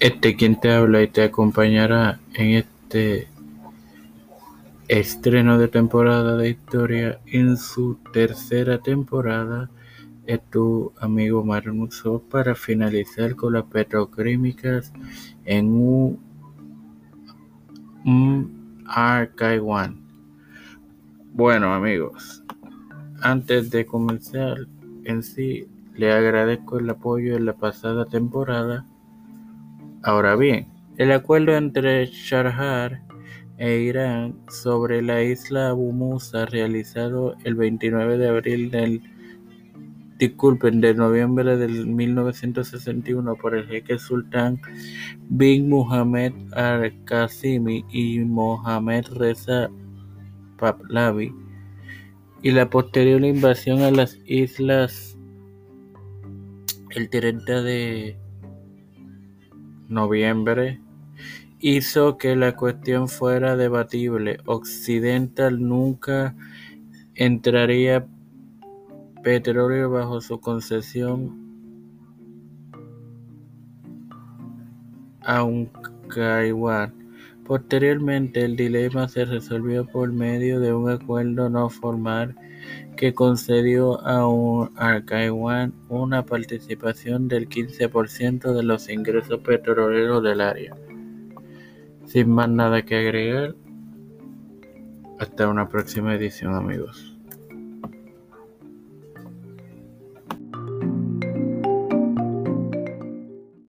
Este quien te habla y te acompañará en este estreno de temporada de historia en su tercera temporada es tu amigo Mario Musso para finalizar con las petroquímicas en un, Archive One. Bueno amigos, antes de comenzar en sí, le agradezco el apoyo en la pasada temporada Ahora bien, el acuerdo entre Sharjah e Irán sobre la isla Abu Musa realizado el 29 de abril del disculpen, de noviembre del 1961 por el jeque sultán bin Muhammad al-Qasimi y Mohamed Reza Pahlavi y la posterior invasión a las islas el 30 de noviembre hizo que la cuestión fuera debatible. Occidental nunca entraría petróleo bajo su concesión a un Posteriormente, el dilema se resolvió por medio de un acuerdo no formal que concedió a un una participación del 15% de los ingresos petroleros del área. Sin más nada que agregar, hasta una próxima edición amigos.